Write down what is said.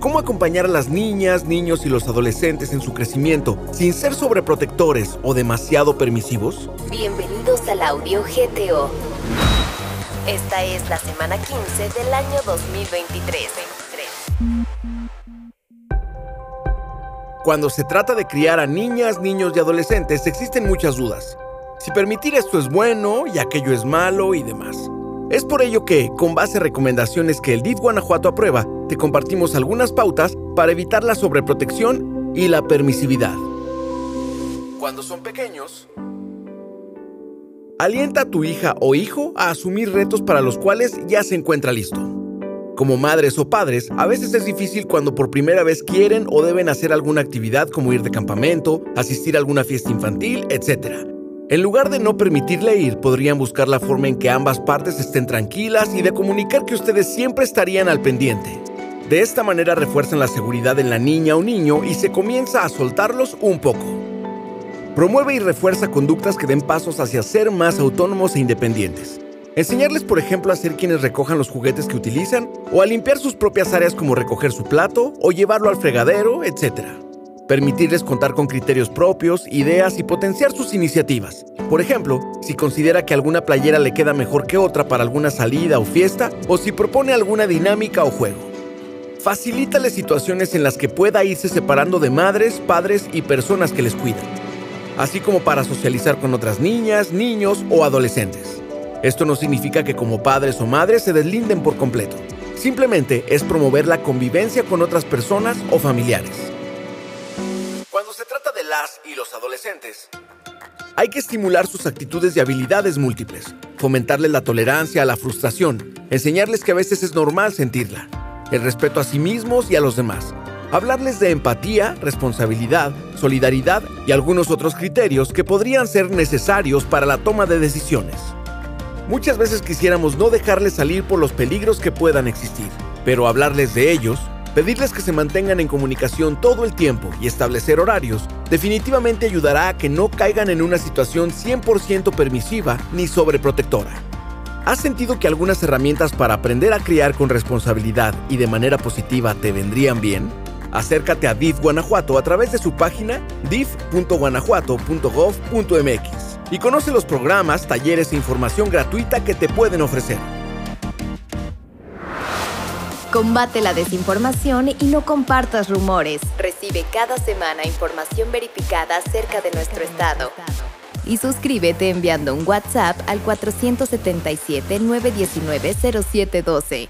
cómo acompañar a las niñas, niños y los adolescentes en su crecimiento sin ser sobreprotectores o demasiado permisivos? Bienvenidos al audio GTO. Esta es la semana 15 del año 2023. Cuando se trata de criar a niñas, niños y adolescentes existen muchas dudas. Si permitir esto es bueno y aquello es malo y demás. Es por ello que, con base a recomendaciones que el DIF Guanajuato aprueba, te compartimos algunas pautas para evitar la sobreprotección y la permisividad. Cuando son pequeños, alienta a tu hija o hijo a asumir retos para los cuales ya se encuentra listo. Como madres o padres, a veces es difícil cuando por primera vez quieren o deben hacer alguna actividad como ir de campamento, asistir a alguna fiesta infantil, etc. En lugar de no permitirle ir, podrían buscar la forma en que ambas partes estén tranquilas y de comunicar que ustedes siempre estarían al pendiente. De esta manera refuerzan la seguridad en la niña o niño y se comienza a soltarlos un poco. Promueve y refuerza conductas que den pasos hacia ser más autónomos e independientes. Enseñarles, por ejemplo, a ser quienes recojan los juguetes que utilizan o a limpiar sus propias áreas como recoger su plato o llevarlo al fregadero, etc permitirles contar con criterios propios, ideas y potenciar sus iniciativas. Por ejemplo, si considera que alguna playera le queda mejor que otra para alguna salida o fiesta, o si propone alguna dinámica o juego. Facilítale situaciones en las que pueda irse separando de madres, padres y personas que les cuidan, así como para socializar con otras niñas, niños o adolescentes. Esto no significa que como padres o madres se deslinden por completo. Simplemente es promover la convivencia con otras personas o familiares y los adolescentes. Hay que estimular sus actitudes y habilidades múltiples, fomentarles la tolerancia a la frustración, enseñarles que a veces es normal sentirla, el respeto a sí mismos y a los demás, hablarles de empatía, responsabilidad, solidaridad y algunos otros criterios que podrían ser necesarios para la toma de decisiones. Muchas veces quisiéramos no dejarles salir por los peligros que puedan existir, pero hablarles de ellos Pedirles que se mantengan en comunicación todo el tiempo y establecer horarios definitivamente ayudará a que no caigan en una situación 100% permisiva ni sobreprotectora. ¿Has sentido que algunas herramientas para aprender a criar con responsabilidad y de manera positiva te vendrían bien? Acércate a DIF Guanajuato a través de su página dif.guanajuato.gov.mx y conoce los programas, talleres e información gratuita que te pueden ofrecer. Combate la desinformación y no compartas rumores. Recibe cada semana información verificada acerca de nuestro estado. Y suscríbete enviando un WhatsApp al 477-919-0712.